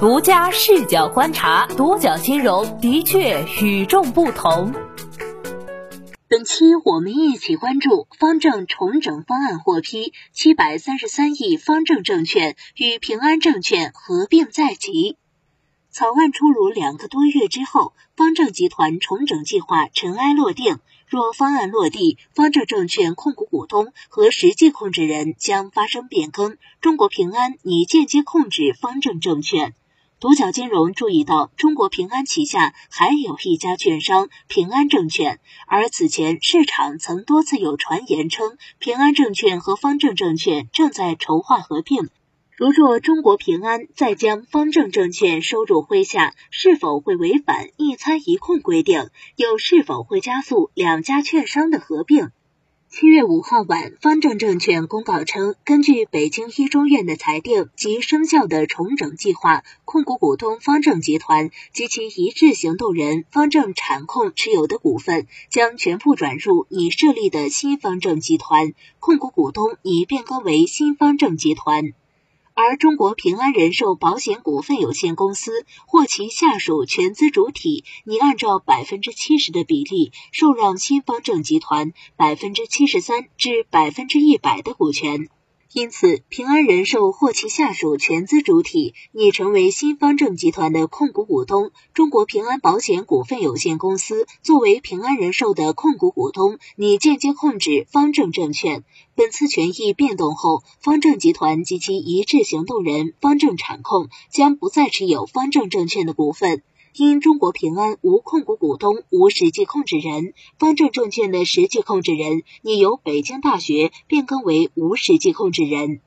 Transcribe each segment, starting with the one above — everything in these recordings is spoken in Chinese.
独家视角观察，独角金融的确与众不同。本期我们一起关注方正重整方案获批，七百三十三亿方正证券与平安证券合并在即。草案出炉两个多月之后，方正集团重整计划尘埃落定。若方案落地，方正证券控股股东和实际控制人将发生变更，中国平安拟间接控制方正证券。独角金融注意到，中国平安旗下还有一家券商平安证券，而此前市场曾多次有传言称，平安证券和方正证券正在筹划合并。如若中国平安再将方正证券收入麾下，是否会违反一参一控规定？又是否会加速两家券商的合并？七月五号晚，方正证券公告称，根据北京一中院的裁定及生效的重整计划，控股股东方正集团及其一致行动人方正产控持有的股份将全部转入已设立的新方正集团，控股股东已变更为新方正集团。而中国平安人寿保险股份有限公司或其下属全资主体拟按照百分之七十的比例受让新方正集团百分之七十三至百分之一百的股权。因此，平安人寿或其下属全资主体拟成为新方正集团的控股股东，中国平安保险股份有限公司作为平安人寿的控股股东，拟间接控制方正证券。本次权益变动后，方正集团及其一致行动人方正产控将不再持有方正证券的股份。因中国平安无控股股东、无实际控制人，方正证券的实际控制人拟由北京大学变更为无实际控制人。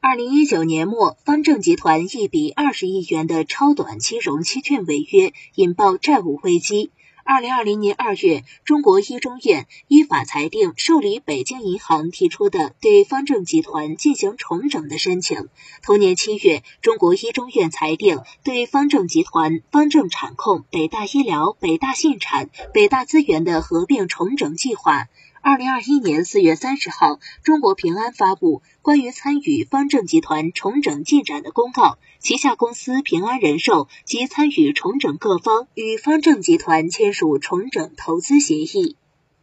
二零一九年末，方正集团一笔二十亿元的超短期融资券违约，引爆债务危机。二零二零年二月，中国一中院依法裁定受理北京银行提出的对方正集团进行重整的申请。同年七月，中国一中院裁定对方正集团、方正产控、北大医疗、北大信产、北大资源的合并重整计划。二零二一年四月三十号，中国平安发布关于参与方正集团重整进展的公告，旗下公司平安人寿及参与重整各方与方正集团签署重整投资协议。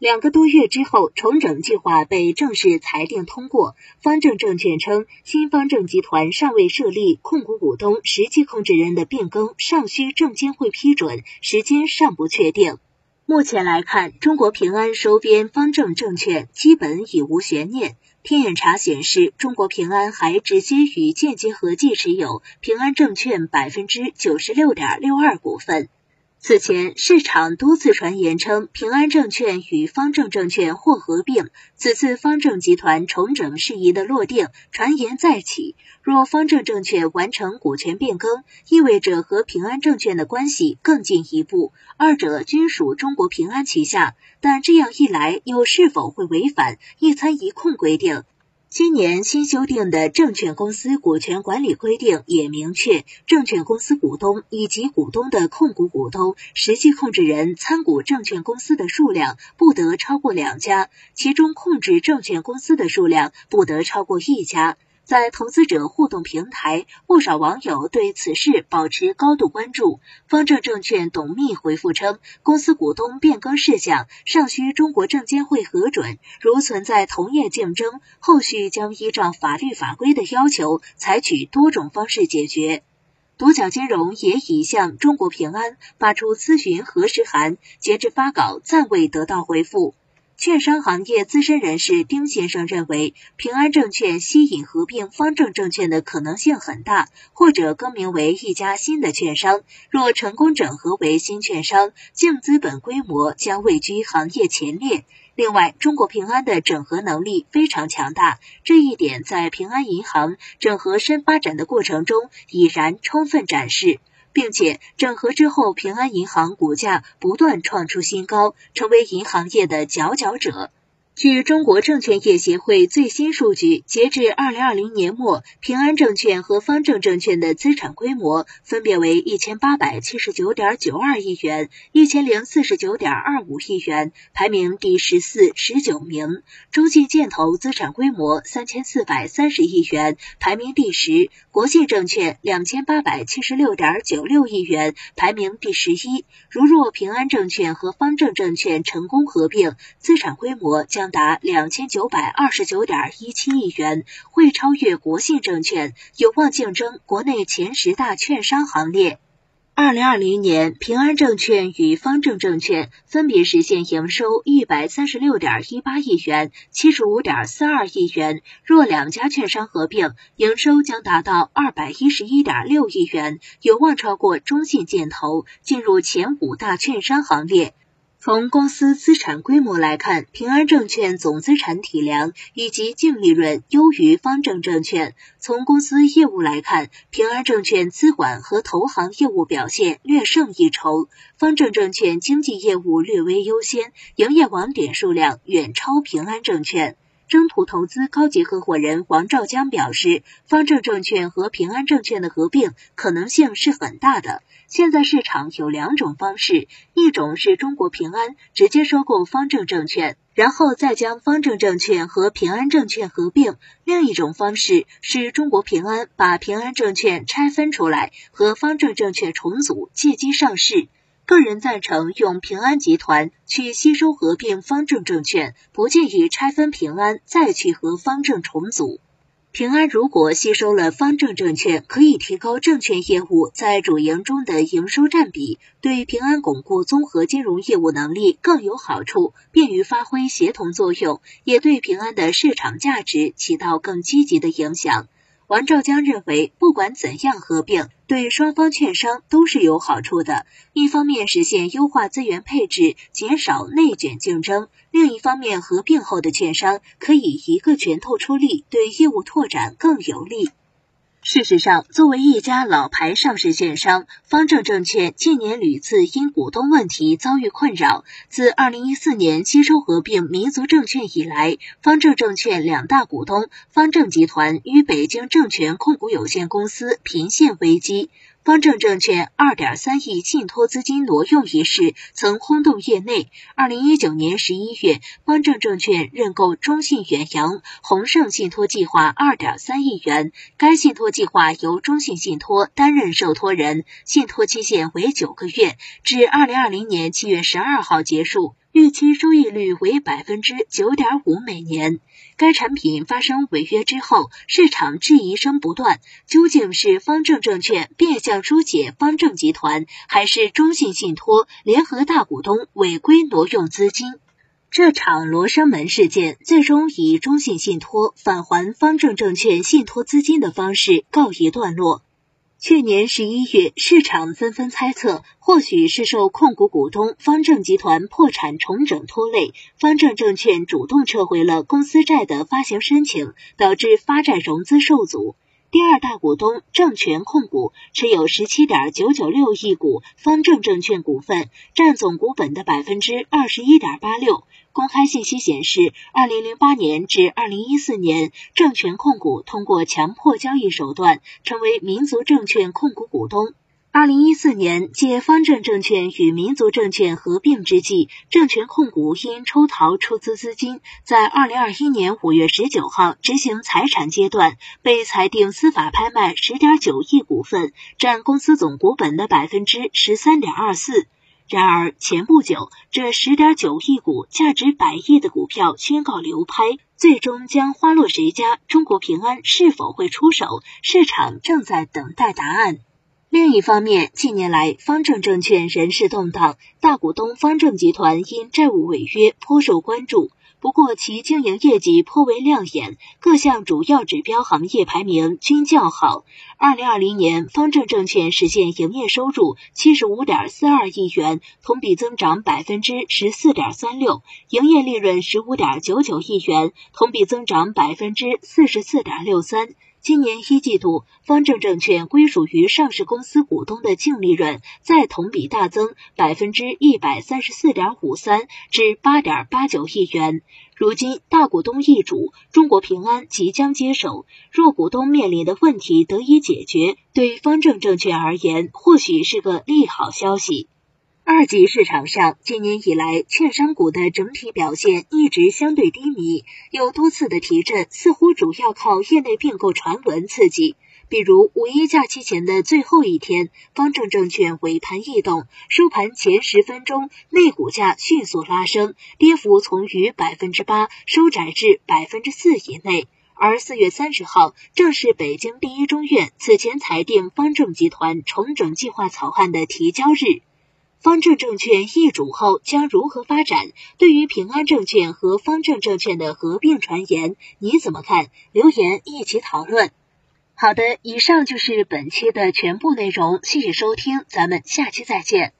两个多月之后，重整计划被正式裁定通过。方正证券称，新方正集团尚未设立控股股东、实际控制人的变更尚需证监会批准，时间尚不确定。目前来看，中国平安收编方正证券基本已无悬念。天眼查显示，中国平安还直接与间接合计持有平安证券百分之九十六点六二股份。此前，市场多次传言称平安证券与方正证券或合并。此次方正集团重整事宜的落定，传言再起。若方正证券完成股权变更，意味着和平安证券的关系更进一步，二者均属中国平安旗下。但这样一来，又是否会违反一参一控规定？今年新修订的证券公司股权管理规定也明确，证券公司股东以及股东的控股股东、实际控制人参股证券公司的数量不得超过两家，其中控制证券公司的数量不得超过一家。在投资者互动平台，不少网友对此事保持高度关注。方正证券董秘回复称，公司股东变更事项尚需中国证监会核准，如存在同业竞争，后续将依照法律法规的要求，采取多种方式解决。独角金融也已向中国平安发出咨询核实函，截至发稿暂未得到回复。券商行业资深人士丁先生认为，平安证券吸引合并方正证券的可能性很大，或者更名为一家新的券商。若成功整合为新券商，净资本规模将位居行业前列。另外，中国平安的整合能力非常强大，这一点在平安银行整合深发展的过程中已然充分展示。并且整合之后，平安银行股价不断创出新高，成为银行业的佼佼者。据中国证券业协会最新数据，截至二零二零年末，平安证券和方正证券的资产规模分别为一千八百七十九点九二亿元、一千零四十九点二五亿元，排名第十四、十九名。中信建投资产规模三千四百三十亿元，排名第十；国信证券两千八百七十六点九六亿元，排名第十一。如若平安证券和方正证券成功合并，资产规模将达两千九百二十九点一七亿元，会超越国信证券，有望竞争国内前十大券商行列。二零二零年，平安证券与方正证券分别实现营收一百三十六点一八亿元、七十五点四二亿元。若两家券商合并，营收将达到二百一十一点六亿元，有望超过中信建投，进入前五大券商行列。从公司资产规模来看，平安证券总资产体量以及净利润优于方正证券。从公司业务来看，平安证券资管和投行业务表现略胜一筹，方正证券经纪业务略微优先，营业网点数量远超平安证券。征途投资高级合伙人王兆江表示，方正证券和平安证券的合并可能性是很大的。现在市场有两种方式，一种是中国平安直接收购方正证券，然后再将方正证券和平安证券合并；另一种方式是中国平安把平安证券拆分出来，和方正证券重组，借机上市。个人赞成用平安集团去吸收合并方正证券，不建议拆分平安再去和方正重组。平安如果吸收了方正证券，可以提高证券业务在主营中的营收占比，对平安巩固综合金融业务能力更有好处，便于发挥协同作用，也对平安的市场价值起到更积极的影响。王兆江认为，不管怎样合并，对双方券商都是有好处的。一方面实现优化资源配置，减少内卷竞争；另一方面，合并后的券商可以一个拳头出力，对业务拓展更有利。事实上，作为一家老牌上市券商，方正证券近年屡次因股东问题遭遇困扰。自2014年吸收合并民族证券以来，方正证券两大股东方正集团与北京证券控股有限公司频现危机。方正证券二点三亿信托资金挪用一事曾轰动业内。二零一九年十一月，方正证券认购中信远洋宏盛信托计划二点三亿元，该信托计划由中信信托担任受托人，信托期限为九个月，至二零二零年七月十二号结束。预期收益率为百分之九点五每年。该产品发生违约之后，市场质疑声不断。究竟是方正证券变相疏解方正集团，还是中信信托联合大股东违规挪用资金？这场罗生门事件最终以中信信托返还方正证券信托资金的方式告一段落。去年十一月，市场纷纷猜测，或许是受控股股东方正集团破产重整拖累，方正证券主动撤回了公司债的发行申请，导致发债融资受阻。第二大股东证权控股持有十七点九九六亿股方正证券股份，占总股本的百分之二十一点八六。公开信息显示，二零零八年至二零一四年，证券控股通过强迫交易手段成为民族证券控股股东。二零一四年，借方正证券与民族证券合并之际，证券控股因抽逃出资资金，在二零二一年五月十九号执行财产阶段，被裁定司法拍卖十点九亿股份，占公司总股本的百分之十三点二四。然而，前不久，这十点九亿股价值百亿的股票宣告流拍，最终将花落谁家？中国平安是否会出手？市场正在等待答案。另一方面，近年来方正证券人事动荡，大股东方正集团因债务违约颇受关注。不过，其经营业绩颇为亮眼，各项主要指标行业排名均较好。二零二零年，方正证券实现营业收入七十五点四二亿元，同比增长百分之十四点三六；营业利润十五点九九亿元，同比增长百分之四十四点六三。今年一季度，方正证券归属于上市公司股东的净利润再同比大增百分之一百三十四点五三，至八点八九亿元。如今大股东易主，中国平安即将接手，若股东面临的问题得以解决，对方正证券而言，或许是个利好消息。二级市场上，今年以来，券商股的整体表现一直相对低迷，有多次的提振，似乎主要靠业内并购传闻刺激。比如五一假期前的最后一天，方正证券尾盘异动，收盘前十分钟内股价迅速拉升，跌幅从逾百分之八收窄至百分之四以内。而四月三十号，正是北京第一中院此前裁定方正集团重整计划草案的提交日。方正证券易主后将如何发展？对于平安证券和方正证券的合并传言，你怎么看？留言一起讨论。好的，以上就是本期的全部内容，谢谢收听，咱们下期再见。